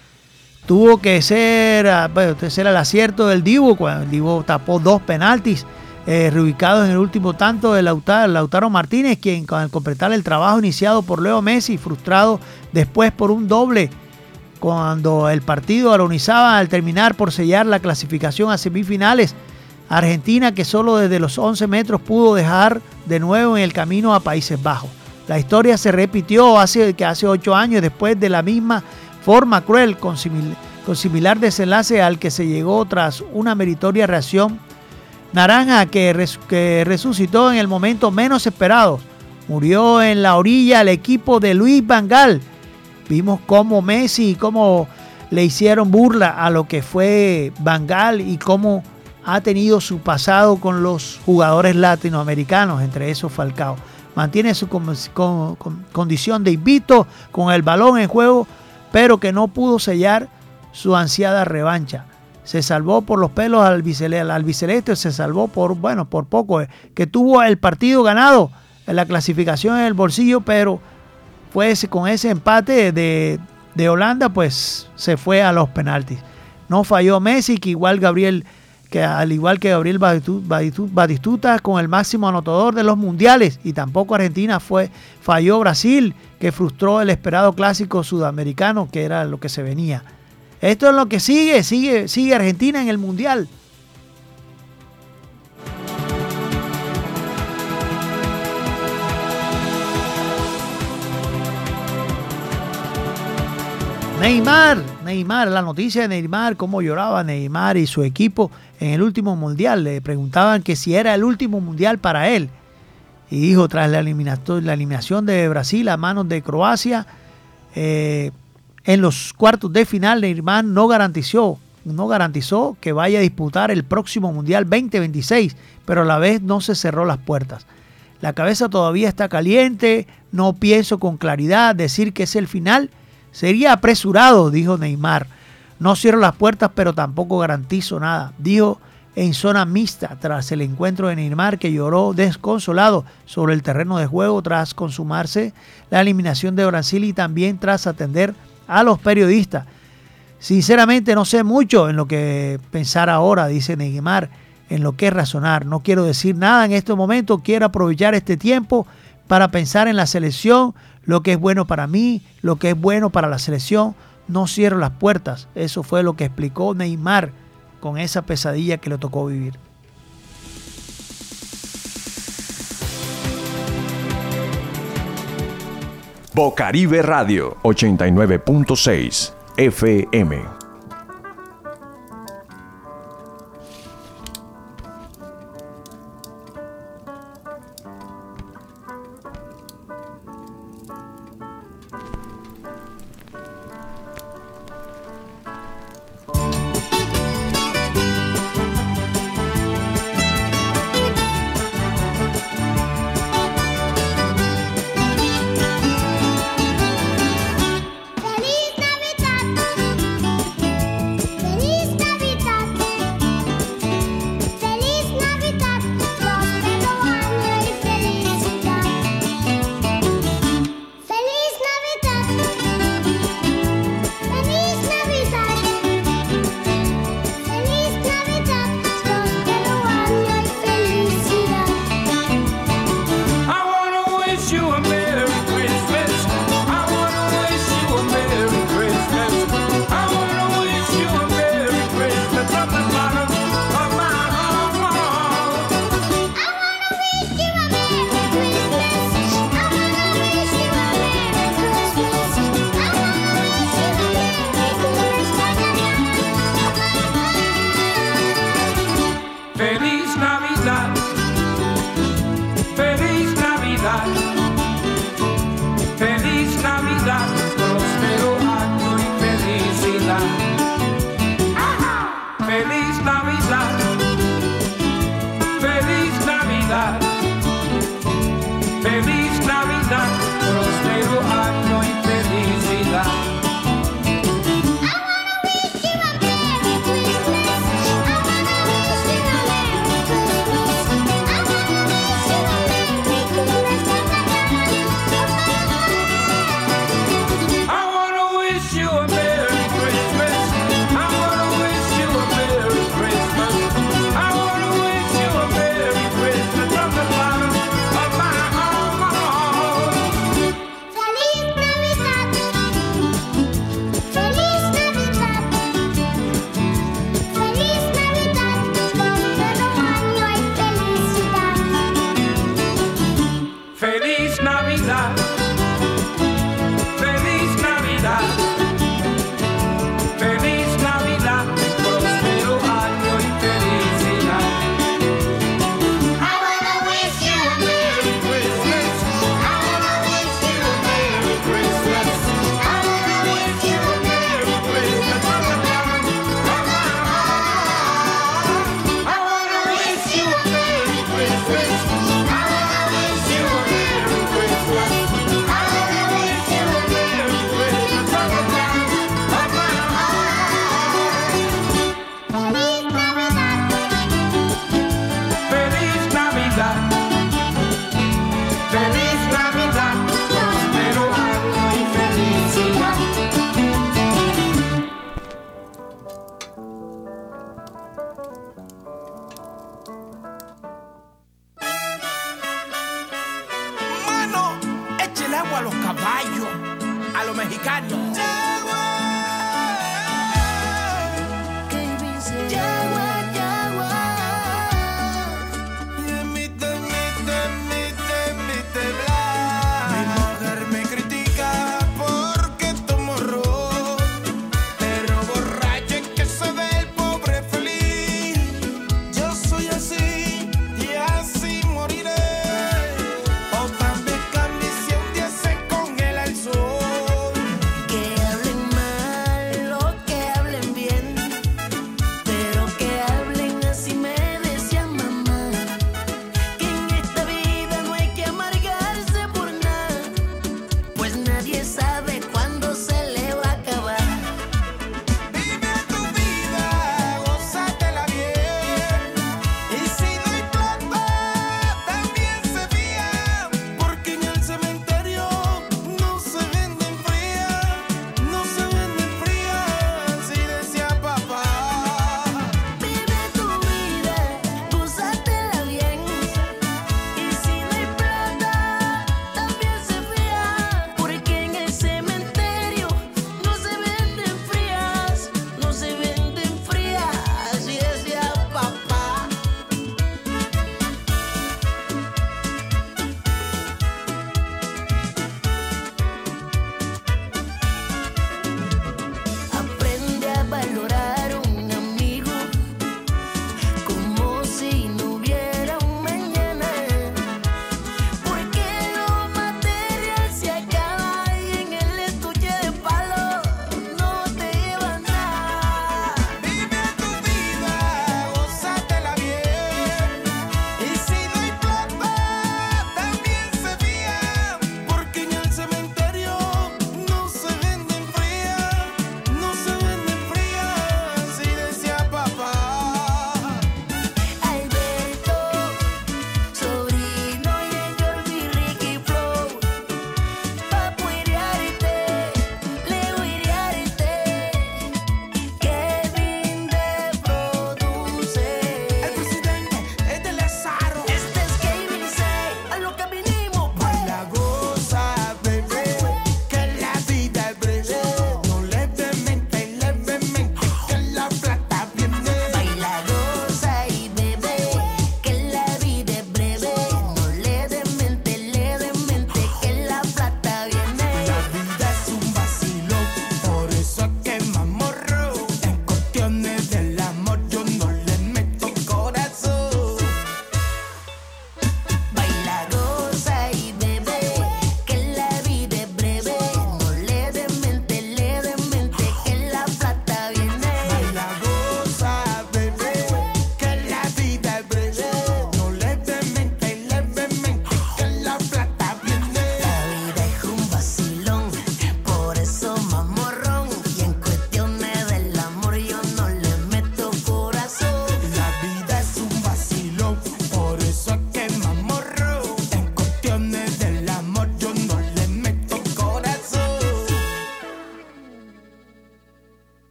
tuvo que ser, ah, bueno, ser el acierto del Divo, cuando el Divo tapó dos penaltis eh, reubicados en el último tanto de Lautaro, Martínez, quien al completar el trabajo iniciado por Leo Messi, frustrado después por un doble, cuando el partido aronizaba al terminar por sellar la clasificación a semifinales, Argentina que solo desde los 11 metros pudo dejar de nuevo en el camino a Países Bajos. La historia se repitió hace, que hace ocho años después de la misma forma cruel con, similar desenlace al que se llegó tras una meritoria reacción naranja que, resucitó en el momento menos esperado. Murió en la orilla el equipo de Luis Vangal. Vimos cómo Messi y cómo le hicieron burla a lo que fue Vangal y cómo ha tenido su pasado con los jugadores latinoamericanos, entre esos Falcao. Mantiene su condición de invito con el balón en juego pero que no pudo sellar su ansiada revancha. Se salvó por los pelos al albiceleste, se salvó por, bueno, por poco, eh, que tuvo el partido ganado en la clasificación en el bolsillo, pero pues con ese empate de, de Holanda, pues se fue a los penaltis. No falló Messi, que igual Gabriel que al igual que Gabriel Batistuta con el máximo anotador de los mundiales y tampoco Argentina fue falló Brasil que frustró el esperado clásico sudamericano que era lo que se venía. Esto es lo que sigue, sigue sigue Argentina en el mundial. Neymar, Neymar, la noticia de Neymar, cómo lloraba Neymar y su equipo en el último mundial. Le preguntaban que si era el último mundial para él. Y dijo, tras la eliminación, de Brasil a manos de Croacia, eh, en los cuartos de final, Neymar no garantizó, no garantizó que vaya a disputar el próximo Mundial 2026, pero a la vez no se cerró las puertas. La cabeza todavía está caliente, no pienso con claridad decir que es el final Sería apresurado, dijo Neymar. No cierro las puertas, pero tampoco garantizo nada. Dijo en zona mixta tras el encuentro de Neymar que lloró desconsolado sobre el terreno de juego tras consumarse la eliminación de Brasil y también tras atender a los periodistas. Sinceramente no sé mucho en lo que pensar ahora, dice Neymar. en lo que razonar. No quiero decir nada en este momento, quiero aprovechar este tiempo para pensar en la selección, lo que es bueno para mí, lo que es bueno para la selección. No cierro las puertas. Eso fue lo que explicó Neymar con esa pesadilla que le tocó vivir. Bocaribe Radio 89.6 FM.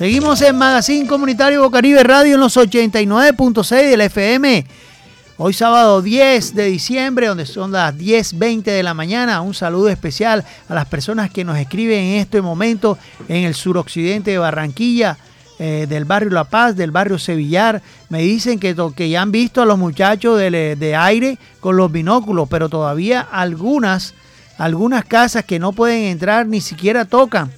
Seguimos en Magazine Comunitario Bocaribe Radio en los 89.6 del FM. Hoy sábado 10 de diciembre, donde son las 10.20 de la mañana. Un saludo especial a las personas que nos escriben en este momento en el suroccidente de Barranquilla, eh, del barrio La Paz, del barrio Sevillar. Me dicen que, que ya han visto a los muchachos de, de aire con los binóculos, pero todavía algunas, algunas casas que no pueden entrar ni siquiera tocan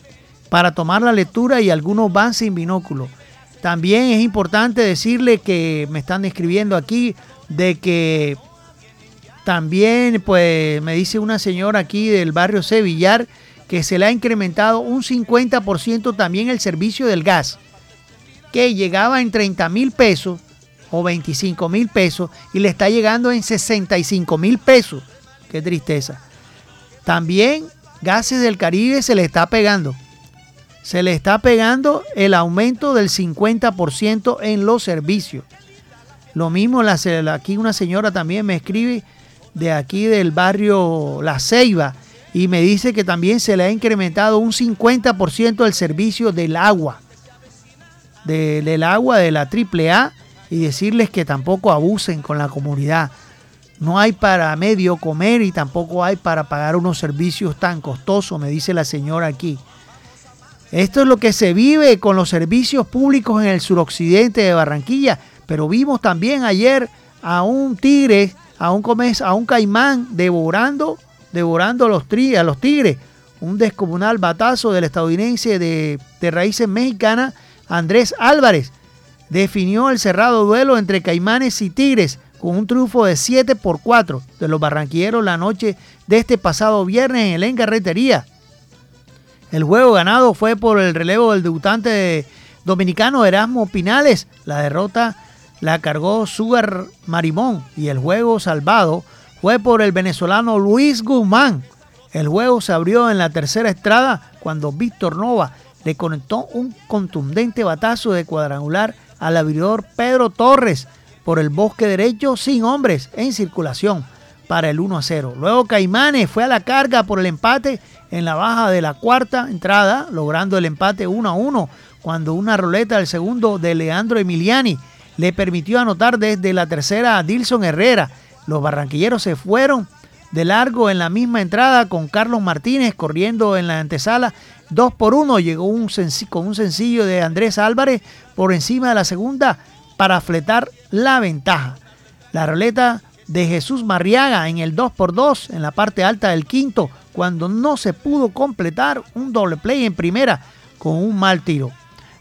para tomar la lectura y algunos van sin binóculo. También es importante decirle que me están escribiendo aquí de que también, pues me dice una señora aquí del barrio Sevillar que se le ha incrementado un 50% también el servicio del gas, que llegaba en 30 mil pesos o 25 mil pesos y le está llegando en 65 mil pesos. Qué tristeza. También Gases del Caribe se le está pegando. Se le está pegando el aumento del 50% en los servicios. Lo mismo, aquí una señora también me escribe de aquí del barrio La Ceiba y me dice que también se le ha incrementado un 50% el servicio del agua, del agua de la AAA y decirles que tampoco abusen con la comunidad. No hay para medio comer y tampoco hay para pagar unos servicios tan costosos, me dice la señora aquí. Esto es lo que se vive con los servicios públicos en el suroccidente de Barranquilla. Pero vimos también ayer a un tigre, a un, a un caimán devorando, devorando a los, tigres. Un descomunal batazo del estadounidense de, de raíces mexicanas, Andrés Álvarez. Definió el cerrado duelo entre caimanes y tigres con un triunfo de 7 por 4 de los barranquilleros la noche de este pasado viernes en el Encarretería. El juego ganado fue por el relevo del debutante dominicano Erasmo Pinales. La derrota la cargó Sugar Marimón y el juego salvado fue por el venezolano Luis Guzmán. El juego se abrió en la tercera estrada cuando Víctor Nova le conectó un contundente batazo de cuadrangular al abridor Pedro Torres por el bosque derecho sin hombres en circulación para el 1 a 0. Luego Caimanes fue a la carga por el empate en la baja de la cuarta entrada, logrando el empate 1 a 1 cuando una roleta del segundo de Leandro Emiliani le permitió anotar desde la tercera a Dilson Herrera. Los barranquilleros se fueron de largo en la misma entrada con Carlos Martínez corriendo en la antesala. 2 por 1 llegó un con un sencillo de Andrés Álvarez por encima de la segunda para fletar la ventaja. La roleta de Jesús Marriaga en el 2 por 2 en la parte alta del quinto cuando no se pudo completar un doble play en primera con un mal tiro.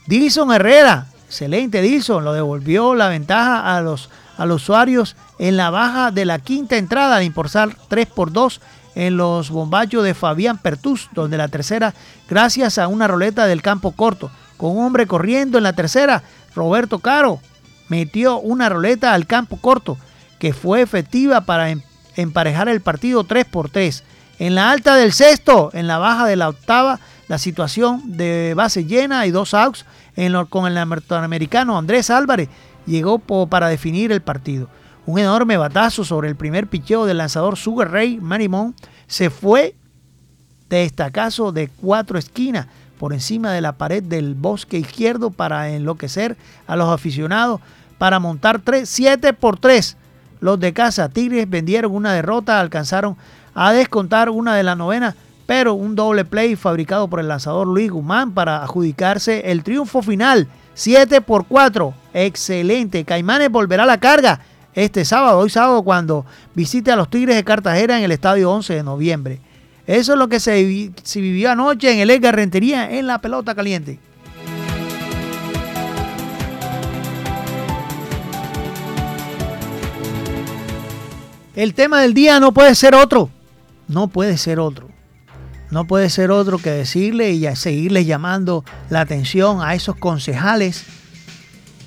Dilson Herrera Excelente Dilson, lo devolvió la ventaja a los, a los usuarios en la baja de la quinta entrada de impulsar 3 por 2 en los bombachos de Fabián Pertus, donde la tercera, gracias a una roleta del campo corto, con un hombre corriendo en la tercera, Roberto Caro metió una roleta al campo corto, que fue efectiva para em, emparejar el partido 3 por 3. En la alta del sexto, en la baja de la octava, la situación de base llena y dos outs con el norteamericano Andrés Álvarez llegó para definir el partido. Un enorme batazo sobre el primer picheo del lanzador Sugar Ray Marimón se fue de estacazo de cuatro esquinas por encima de la pared del bosque izquierdo para enloquecer a los aficionados para montar 3, 7 por 3. Los de casa Tigres vendieron una derrota, alcanzaron a descontar una de la novena pero un doble play fabricado por el lanzador Luis Guzmán para adjudicarse el triunfo final. 7 por 4. Excelente. Caimanes volverá a la carga este sábado, hoy sábado, cuando visite a los Tigres de Cartagena en el estadio 11 de noviembre. Eso es lo que se, vivió anoche en el Edgar Rentería en la pelota caliente. El tema del día no puede ser otro. No puede ser otro. No puede ser otro que decirle y seguirle llamando la atención a esos concejales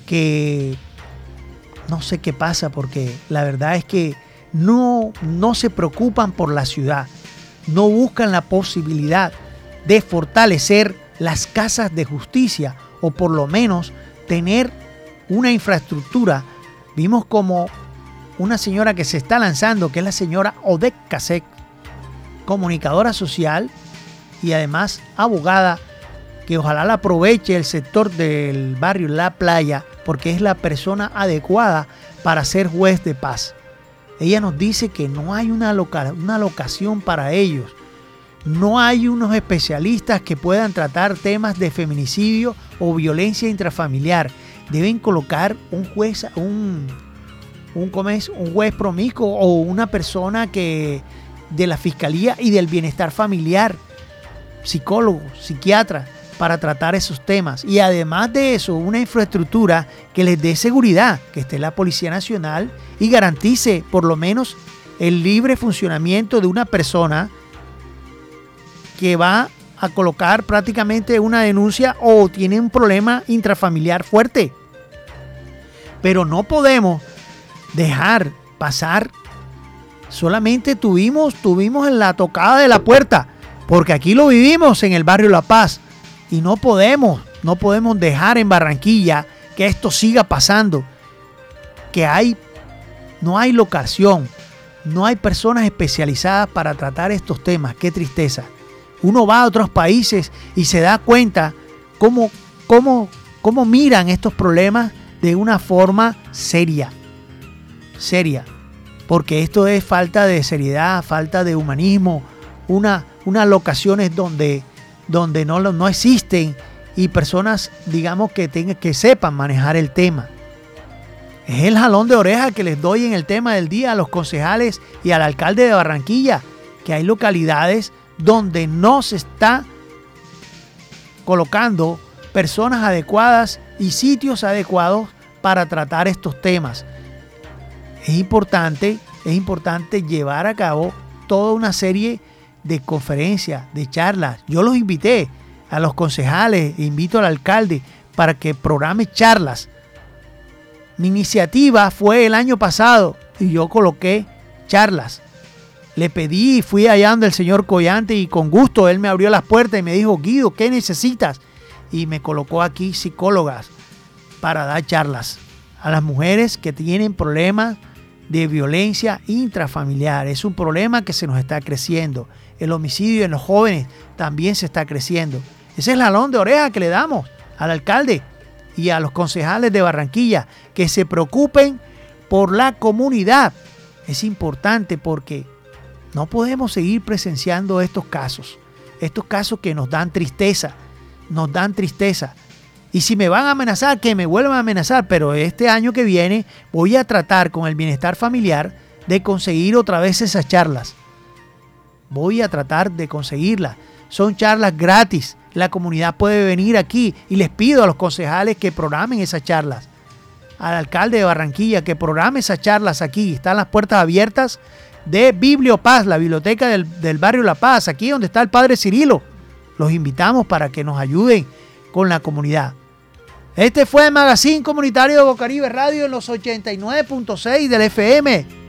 que no sé qué pasa porque la verdad es que no, no se preocupan por la ciudad, no buscan la posibilidad de fortalecer las casas de justicia o por lo menos tener una infraestructura. Vimos como una señora que se está lanzando, que es la señora Odek Kasek, comunicadora social y además abogada, que ojalá la aproveche el sector del barrio La Playa, porque es la persona adecuada para ser juez de paz. Ella nos dice que no hay una, una locación para ellos. No hay unos especialistas que puedan tratar temas de feminicidio o violencia intrafamiliar. Deben colocar un juez, un, un, un juez promiscuo o una persona que de la fiscalía y del bienestar familiar, psicólogo, psiquiatra, para tratar esos temas. Y además de eso, una infraestructura que les dé seguridad, que esté la Policía Nacional y garantice por lo menos el libre funcionamiento de una persona que va a colocar prácticamente una denuncia o tiene un problema intrafamiliar fuerte. Pero no podemos dejar pasar. Solamente tuvimos, tuvimos en la tocada de la puerta, porque aquí lo vivimos en el barrio La Paz y no podemos, no podemos dejar en Barranquilla que esto siga pasando. Que hay, no hay locación, no hay personas especializadas para tratar estos temas. Qué tristeza. Uno va a otros países y se da cuenta cómo, cómo, cómo miran estos problemas de una forma seria. Seria. Porque esto es falta de seriedad, falta de humanismo, una, unas locaciones donde donde no, no existen y personas, digamos, que, que sepan manejar el tema. Es el jalón de oreja que les doy en el tema del día a los concejales y al alcalde de Barranquilla, que hay localidades donde no se está colocando personas adecuadas y sitios adecuados para tratar estos temas. Es importante, es importante llevar a cabo toda una serie de conferencias, de charlas. Yo los invité a los concejales, invito al alcalde para que programe charlas. Mi iniciativa fue el año pasado y yo coloqué charlas. Le pedí, fui allá donde el señor Collante y con gusto él me abrió las puertas y me dijo, Guido, ¿qué necesitas? Y me colocó aquí psicólogas para dar charlas a las mujeres que tienen problemas de violencia intrafamiliar. Es un problema que se nos está creciendo el homicidio en los jóvenes también se está creciendo. Ese es el jalón de oreja que le damos al alcalde y a los concejales de Barranquilla, que se preocupen por la comunidad. Es importante porque no podemos seguir presenciando estos casos, estos casos que nos dan tristeza, nos dan tristeza. Y si me van a amenazar, que me vuelvan a amenazar, pero este año que viene voy a tratar con el bienestar familiar de conseguir otra vez esas charlas Voy a tratar de conseguirla. Son charlas gratis. La comunidad puede venir aquí y les pido a los concejales que programen esas charlas. Al alcalde de Barranquilla que programe esas charlas aquí. Están las puertas abiertas de Bibliopaz, la biblioteca del, barrio La Paz, aquí donde está el padre Cirilo. Los invitamos para que nos ayuden con la comunidad. Este fue el Magazine Comunitario de Bocaribe Radio en los 89.6 del FM.